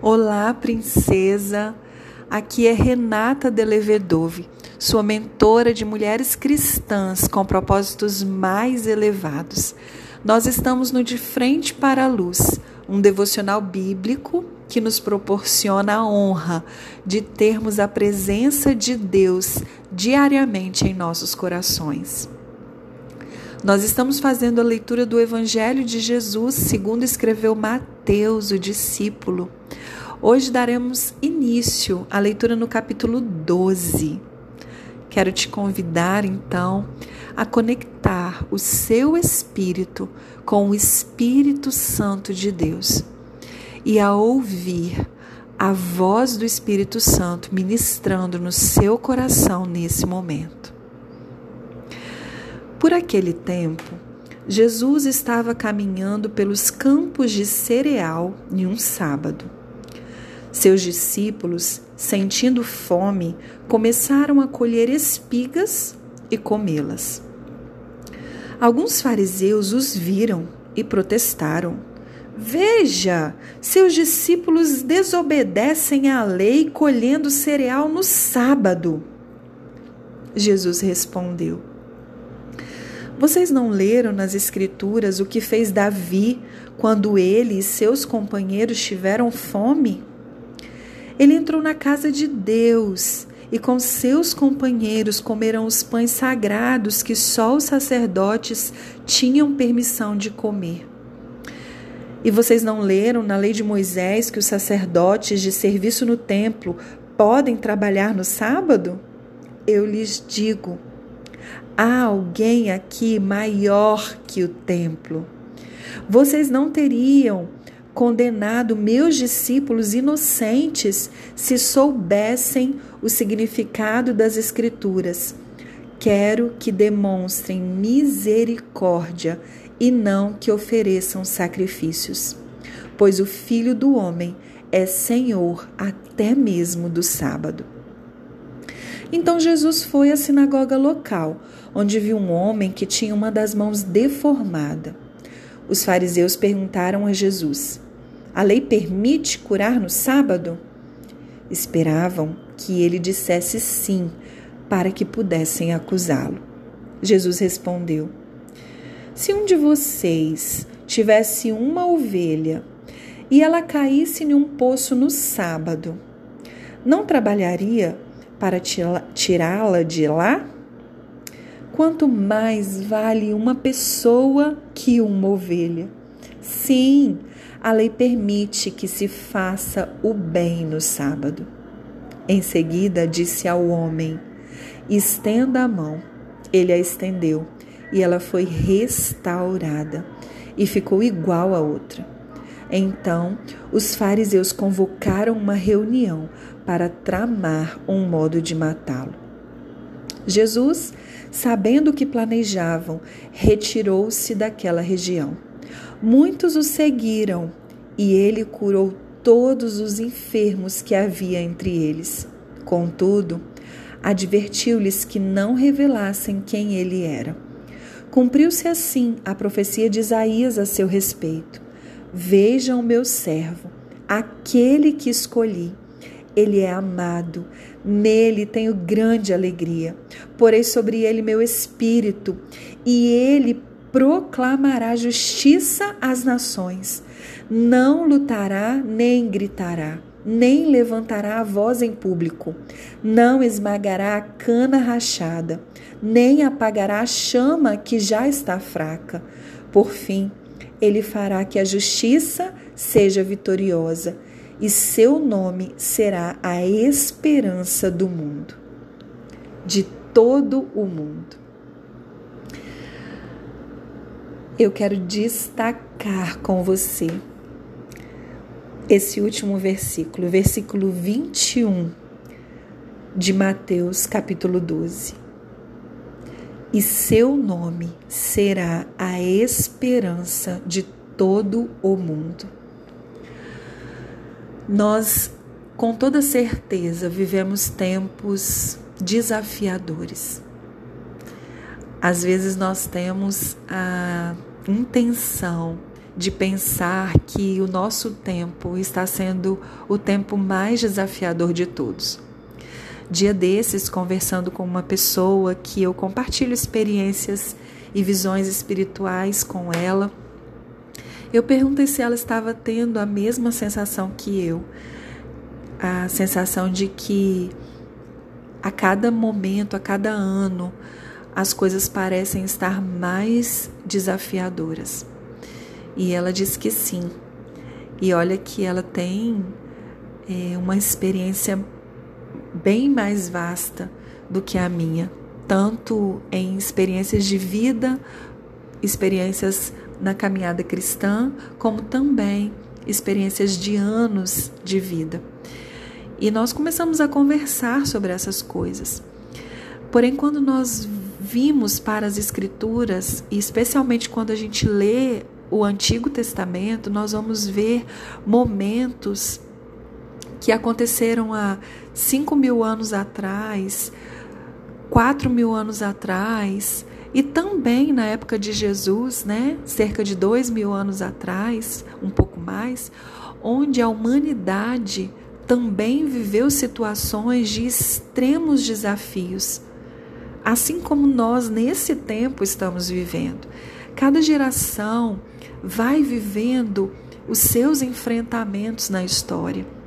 Olá, princesa. Aqui é Renata Delevedove, sua mentora de mulheres cristãs com propósitos mais elevados. Nós estamos no De Frente para a Luz, um devocional bíblico que nos proporciona a honra de termos a presença de Deus diariamente em nossos corações. Nós estamos fazendo a leitura do Evangelho de Jesus, segundo escreveu Mateus, o discípulo. Hoje daremos início à leitura no capítulo 12. Quero te convidar, então, a conectar o seu espírito com o Espírito Santo de Deus e a ouvir a voz do Espírito Santo ministrando no seu coração nesse momento. Por aquele tempo, Jesus estava caminhando pelos campos de cereal em um sábado. Seus discípulos, sentindo fome, começaram a colher espigas e comê-las. Alguns fariseus os viram e protestaram. Veja, seus discípulos desobedecem à lei colhendo cereal no sábado. Jesus respondeu: vocês não leram nas Escrituras o que fez Davi quando ele e seus companheiros tiveram fome? Ele entrou na casa de Deus e com seus companheiros comeram os pães sagrados que só os sacerdotes tinham permissão de comer. E vocês não leram na lei de Moisés que os sacerdotes de serviço no templo podem trabalhar no sábado? Eu lhes digo há alguém aqui maior que o templo. Vocês não teriam condenado meus discípulos inocentes se soubessem o significado das Escrituras. Quero que demonstrem misericórdia e não que ofereçam sacrifícios, pois o Filho do Homem é Senhor até mesmo do sábado. Então Jesus foi à sinagoga local, onde viu um homem que tinha uma das mãos deformada. Os fariseus perguntaram a Jesus: A lei permite curar no sábado? Esperavam que ele dissesse sim, para que pudessem acusá-lo. Jesus respondeu: Se um de vocês tivesse uma ovelha e ela caísse em um poço no sábado, não trabalharia para tirá-la de lá? Quanto mais vale uma pessoa que uma ovelha? Sim, a lei permite que se faça o bem no sábado. Em seguida, disse ao homem: Estenda a mão. Ele a estendeu e ela foi restaurada e ficou igual a outra. Então, os fariseus convocaram uma reunião para tramar um modo de matá-lo. Jesus, sabendo o que planejavam, retirou-se daquela região. Muitos o seguiram e ele curou todos os enfermos que havia entre eles. Contudo, advertiu-lhes que não revelassem quem ele era. Cumpriu-se assim a profecia de Isaías a seu respeito. Vejam o meu servo, aquele que escolhi. Ele é amado, nele tenho grande alegria. Porei sobre ele meu espírito, e ele proclamará justiça às nações. Não lutará nem gritará, nem levantará a voz em público. Não esmagará a cana rachada, nem apagará a chama que já está fraca. Por fim, ele fará que a justiça seja vitoriosa e seu nome será a esperança do mundo, de todo o mundo. Eu quero destacar com você esse último versículo, versículo 21 de Mateus, capítulo 12 e seu nome será a esperança de todo o mundo. Nós, com toda certeza, vivemos tempos desafiadores. Às vezes nós temos a intenção de pensar que o nosso tempo está sendo o tempo mais desafiador de todos. Dia desses, conversando com uma pessoa que eu compartilho experiências e visões espirituais com ela, eu perguntei se ela estava tendo a mesma sensação que eu, a sensação de que a cada momento, a cada ano, as coisas parecem estar mais desafiadoras. E ela disse que sim. E olha que ela tem é, uma experiência bem mais vasta do que a minha, tanto em experiências de vida, experiências na caminhada cristã, como também experiências de anos de vida. E nós começamos a conversar sobre essas coisas. Porém, quando nós vimos para as Escrituras, e especialmente quando a gente lê o Antigo Testamento, nós vamos ver momentos que aconteceram há cinco mil anos atrás, quatro mil anos atrás, e também na época de Jesus, né, cerca de dois mil anos atrás, um pouco mais, onde a humanidade também viveu situações de extremos desafios, assim como nós nesse tempo estamos vivendo. Cada geração vai vivendo os seus enfrentamentos na história.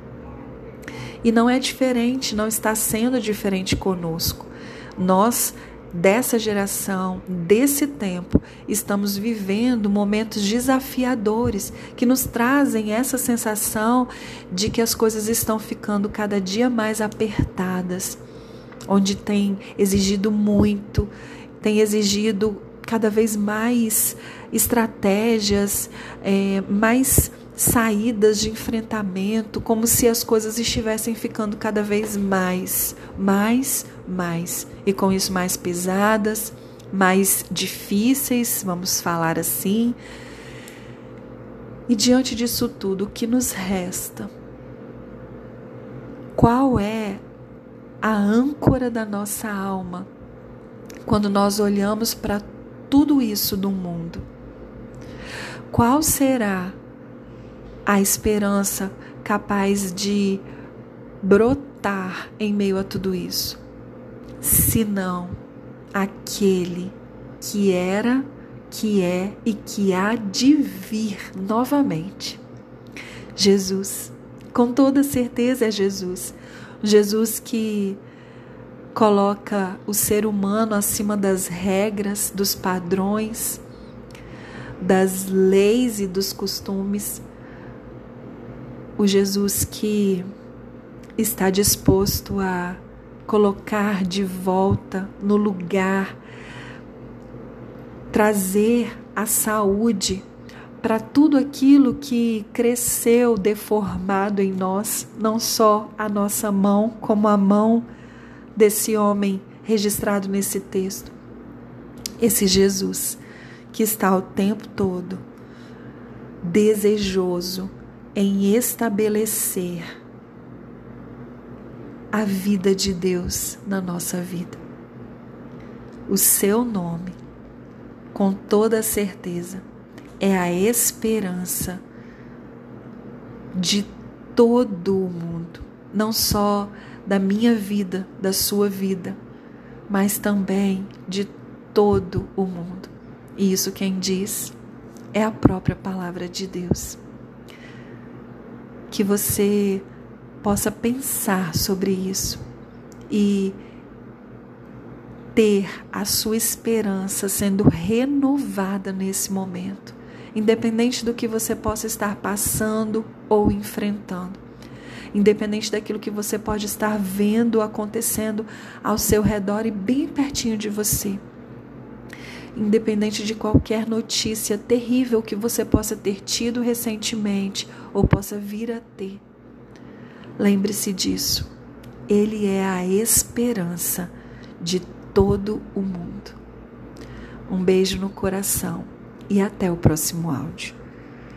E não é diferente, não está sendo diferente conosco. Nós, dessa geração, desse tempo, estamos vivendo momentos desafiadores que nos trazem essa sensação de que as coisas estão ficando cada dia mais apertadas, onde tem exigido muito, tem exigido cada vez mais estratégias, é, mais saídas de enfrentamento, como se as coisas estivessem ficando cada vez mais, mais, mais, e com isso mais pesadas, mais difíceis, vamos falar assim. E diante disso tudo, o que nos resta? Qual é a âncora da nossa alma quando nós olhamos para tudo isso do mundo? Qual será a esperança capaz de brotar em meio a tudo isso, senão aquele que era, que é e que há de vir novamente. Jesus, com toda certeza é Jesus. Jesus que coloca o ser humano acima das regras, dos padrões, das leis e dos costumes o Jesus que está disposto a colocar de volta no lugar, trazer a saúde para tudo aquilo que cresceu deformado em nós, não só a nossa mão, como a mão desse homem registrado nesse texto. Esse Jesus que está o tempo todo desejoso em estabelecer a vida de Deus na nossa vida. O seu nome, com toda certeza, é a esperança de todo o mundo, não só da minha vida, da sua vida, mas também de todo o mundo. E isso quem diz é a própria palavra de Deus que você possa pensar sobre isso e ter a sua esperança sendo renovada nesse momento, independente do que você possa estar passando ou enfrentando, independente daquilo que você pode estar vendo acontecendo ao seu redor e bem pertinho de você independente de qualquer notícia terrível que você possa ter tido recentemente ou possa vir a ter. Lembre-se disso. Ele é a esperança de todo o mundo. Um beijo no coração e até o próximo áudio.